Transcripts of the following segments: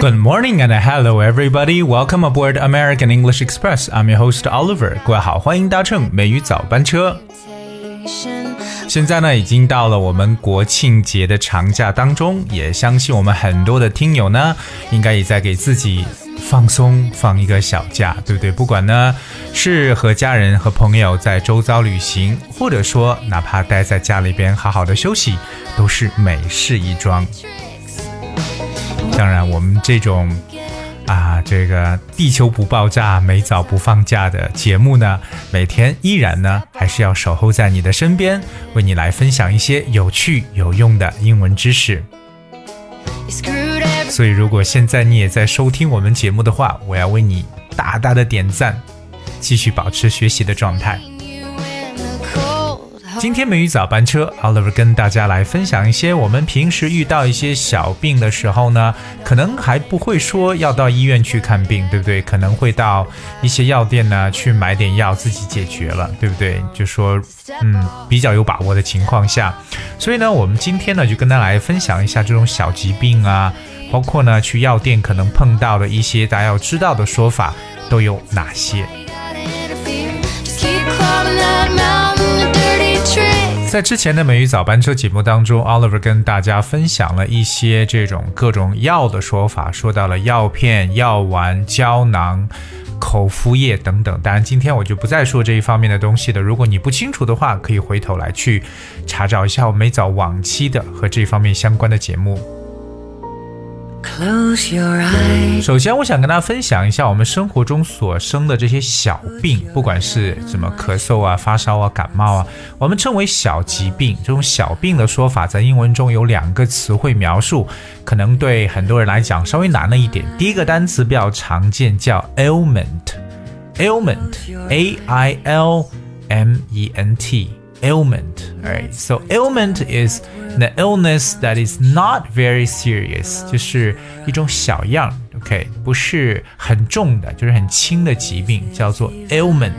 Good morning and hello everybody. Welcome aboard American English Express. I'm your host Oliver. 各位好，欢迎搭乘美语早班车。现在呢，已经到了我们国庆节的长假当中，也相信我们很多的听友呢，应该也在给自己放松，放一个小假，对不对？不管呢是和家人和朋友在周遭旅行，或者说哪怕待在家里边好好的休息，都是美事一桩。当然，我们这种啊，这个地球不爆炸，美早不放假的节目呢，每天依然呢，还是要守候在你的身边，为你来分享一些有趣有用的英文知识。所以，如果现在你也在收听我们节目的话，我要为你大大的点赞，继续保持学习的状态。今天美语早班车，Oliver 跟大家来分享一些我们平时遇到一些小病的时候呢，可能还不会说要到医院去看病，对不对？可能会到一些药店呢去买点药自己解决了，对不对？就说嗯比较有把握的情况下，所以呢，我们今天呢就跟大家来分享一下这种小疾病啊，包括呢去药店可能碰到的一些大家要知道的说法都有哪些。在之前的美语早班车节目当中，Oliver 跟大家分享了一些这种各种药的说法，说到了药片、药丸、胶囊、口服液等等。当然，今天我就不再说这一方面的东西了。如果你不清楚的话，可以回头来去查找一下我美早往期的和这方面相关的节目。Close your eyes. 首先，我想跟大家分享一下我们生活中所生的这些小病，不管是什么咳嗽啊、发烧啊、感冒啊，我们称为小疾病。这种小病的说法，在英文中有两个词汇描述，可能对很多人来讲稍微难了一点。第一个单词比较常见，叫 ailment，ailment，a i l m e n t。ailment. Alright, so ailment is the illness that is not very serious，就是一种小样，OK，不是很重的，就是很轻的疾病，叫做 ailment。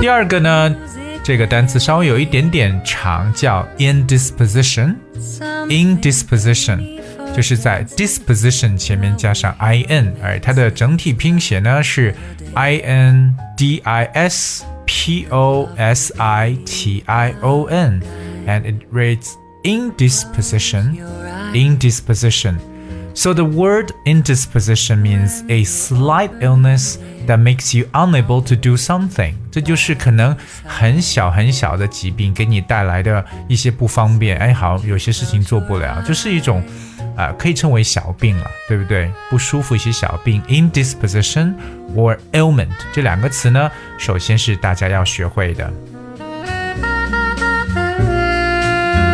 第二个呢，这个单词稍微有一点点长，叫 indisposition。indisposition 就是在 disposition 前面加上 in，而它的整体拼写呢是 i n d i s p o s i t i o n，and it reads indisposition. Indisposition. So the word indisposition means a slight illness that makes you unable to do something。这就是可能很小很小的疾病给你带来的一些不方便。哎，好，有些事情做不了，就是一种， 啊、可以称为小病了，对不对？不舒服一些小病，indisposition or ailment 这两个词呢，首先是大家要学会的。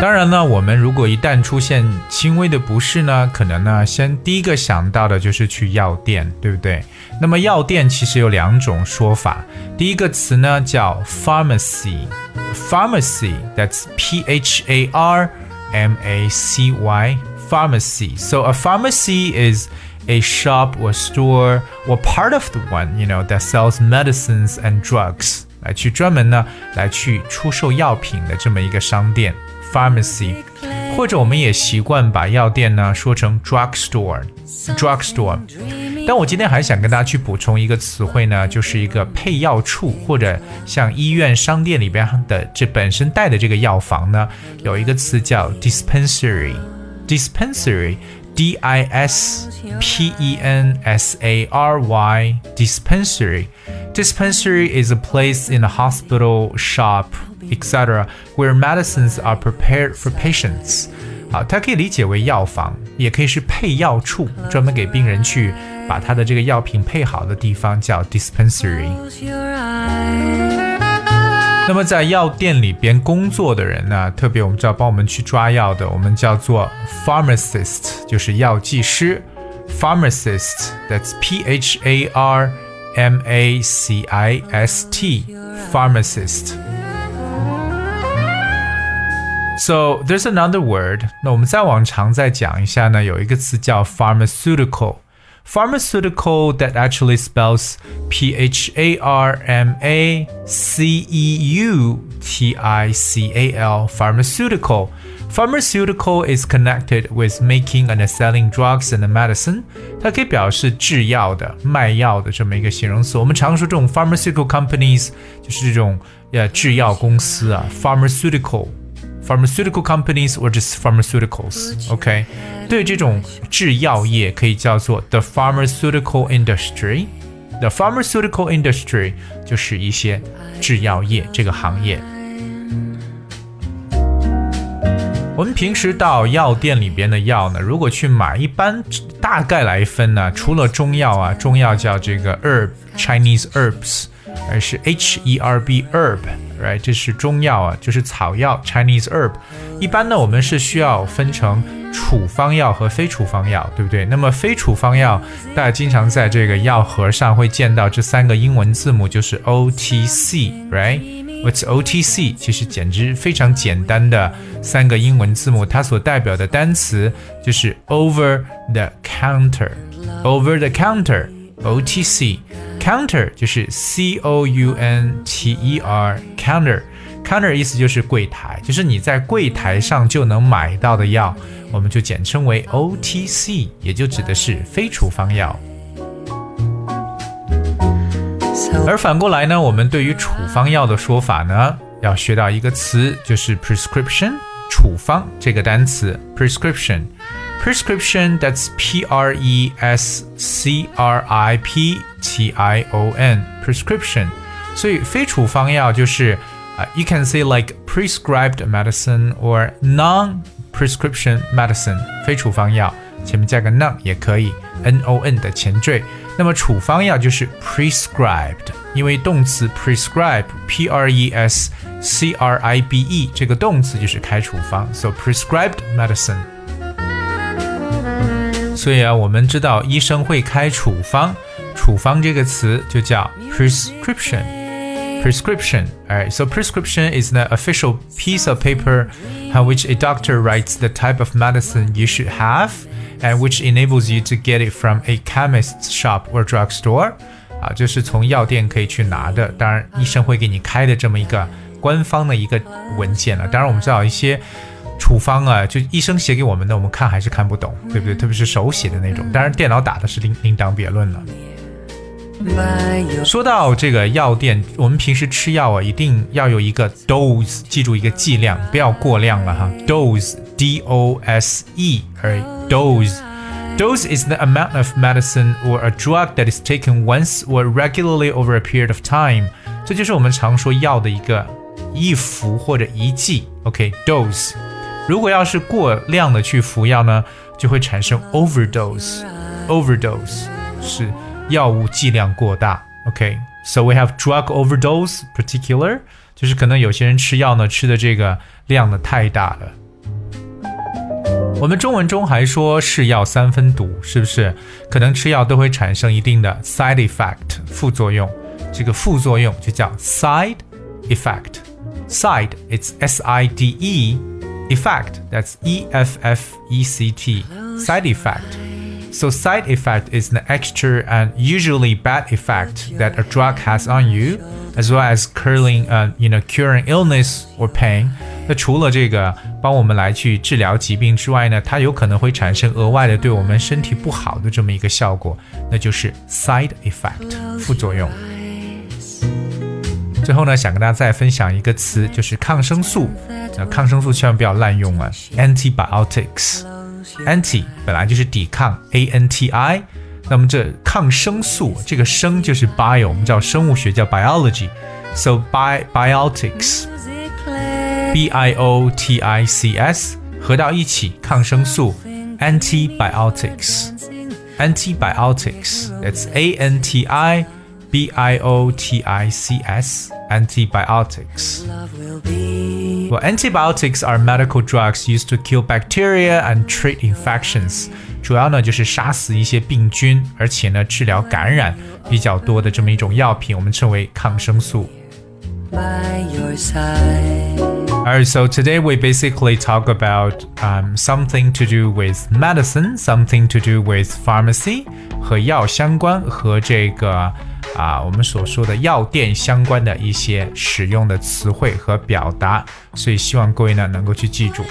当然呢，我们如果一旦出现轻微的不适呢，可能呢，先第一个想到的就是去药店，对不对？那么药店其实有两种说法，第一个词呢叫 pharmacy，pharmacy，that's p h a r m a c y y，pharmacy。So a pharmacy is a shop or store or part of the one, you know, that sells medicines and drugs. 来去专门呢来去出售药品的这么一个商店 pharmacy，或者我们也习惯把药店呢说成 drugstore drugstore。但我今天还想跟大家去补充一个词汇呢，就是一个配药处或者像医院、商店里边的这本身带的这个药房呢，有一个词叫 dispensary dispensary。D I S P E N S A R Y dispensary. Dispensary is a place in a hospital, shop, etc., where medicines are prepared for patients. 好，它可以理解为药房，也可以是配药处，专门给病人去把他的这个药品配好的地方叫 dispensary。 Close your eyes. 那么在药店里边工作的人呢，特别我们知道帮我们去抓药的，我们叫做 pharmacist，就是药剂师。pharmacist，that's P H A R M A C I S T，pharmacist。So there's another word，那我们再往常再讲一下呢，有一个词叫 pharmaceutical。 Pharmaceutical that actually spells P H A R M A C E U T I C A L. Pharmaceutical. Pharmaceutical is connected with making and selling drugs and medicine。它可以表示制药的、卖药的这么一个形容词。我们常说这种 pharmaceutical companies 就是这种呃制药公司啊，pharmaceutical。 Pharmaceutical companies or just pharmaceuticals. OK，对这种制药业可以叫做 the pharmaceutical industry。The pharmaceutical industry 就是一些制药业这个行业。我们平时到药店里边的药呢，如果去买，一般大概来分呢，除了中药啊，中药叫这个 herb Chinese herbs，而是 H E R B herb。right？这是中药啊，就是草药 Chinese herb。一般呢，我们是需要分成处方药和非处方药，对不对？那么非处方药，大家经常在这个药盒上会见到这三个英文字母，就是 OTC，right？What's OTC？其实简直非常简单的三个英文字母，它所代表的单词就是 over the counter，over the counter counter，OTC。Counter 就是 C O U N T E R，counter，counter 意思就是柜台，就是你在柜台上就能买到的药，我们就简称为 OTC，也就指的是非处方药。而反过来呢，我们对于处方药的说法呢，要学到一个词，就是 prescription，处方这个单词，prescription。prescription that's P R E S C R I P T I O N prescription，所以非处方药就是啊、uh,，you can say like prescribed medicine or non-prescription medicine，非处方药前面加个 non 也可以，n o n 的前缀。那么处方药就是 prescribed，因为动词 prescribe p r e s c r i b e 这个动词就是开处方，so prescribed medicine。 所以啊，我们知道医生会开处方，处方这个词就叫 prescription。prescription. Alright, so prescription is the official piece of paper on which a doctor writes the type of medicine you should have and which enables you to get it from a chemist's shop or drugstore. 啊，就是从药店可以去拿的，当然医生会给你开的这么一个官方的一个文件了。当然我们知道一些 处方啊，就医生写给我们的，我们看还是看不懂，对不对？特别是手写的那种，当然电脑打的是另另当别论了。说到这个药店，我们平时吃药啊，一定要有一个 dose，记住一个剂量，不要过量了哈。dose，d o s e，而 dose。Dose is the amount of medicine or a drug that is taken once or regularly over a period of time。这就是我们常说药的一个一服或者一剂。OK，dose。如果要是过量的去服药呢，就会产生 overdose。overdose 是药物剂量过大。OK，so、okay? we have drug overdose particular，就是可能有些人吃药呢吃的这个量呢太大了。我们中文中还说是药三分毒，是不是？可能吃药都会产生一定的 side effect 副作用，这个副作用就叫 side effect。side it's S I D E effect that's E F F E C T side effect. So side effect is the extra and usually bad effect that a drug has on you, as well as curing, uh, you know, curing illness or pain. 那除了这个帮我们来去治疗疾病之外呢，它有可能会产生额外的对我们身体不好的这么一个效果，那就是 side effect 副作用。 最后呢，想跟大家再分享一个词，就是抗生素。那抗生素千万不要滥用啊，antibiotics。anti 本来就是抵抗，a n t i。那么这抗生素这个生就是 bio，我们叫生物学叫 biology。So bi biotics，b i o t i c s 合到一起，抗生素 antibiotics。antibiotics，that's a n t i。 B I O T I C S, antibiotics. Well, antibiotics are medical drugs used to kill bacteria and treat infections. 主要呢就是杀死一些病菌，而且呢治疗感染比较多的这么一种药品，我们称为抗生素。Alright, so today we basically talk about um, something to do with medicine, something to do with pharmacy 啊我们所说的药店相关的一些使用的词汇和表达所以希望各位呢能够去记住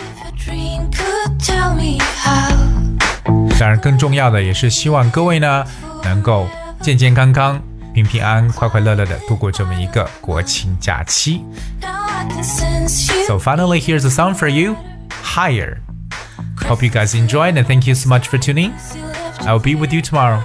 当然更重要的也是希望各位呢能够健健康康平平安安快快乐乐的度过这么一个国庆假期 so finally here's a song for you higher hope you guys enjoy and thank you so much for tuning i'll be with you tomorrow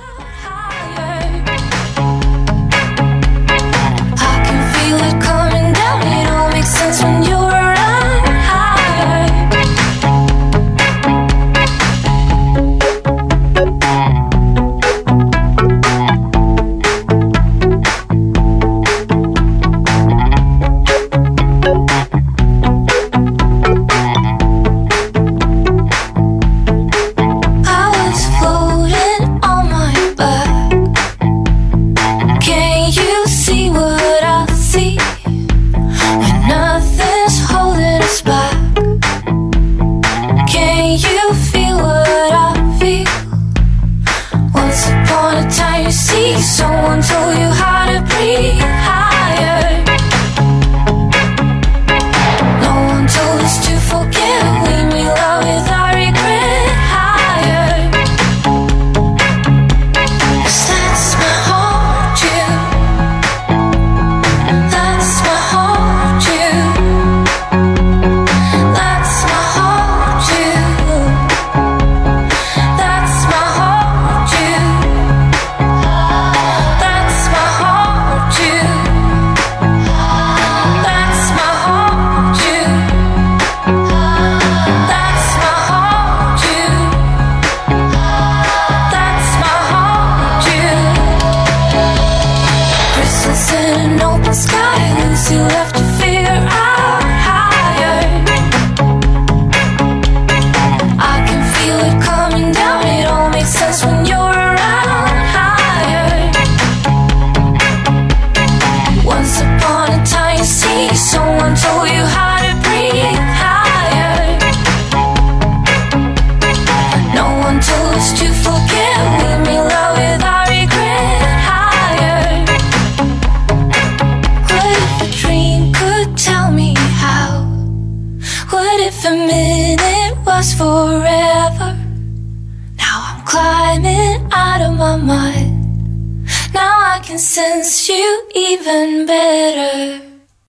To left